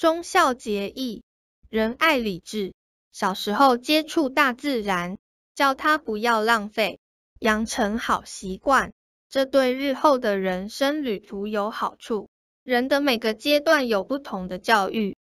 忠孝节义，仁爱礼智。小时候接触大自然，教他不要浪费，养成好习惯，这对日后的人生旅途有好处。人的每个阶段有不同的教育，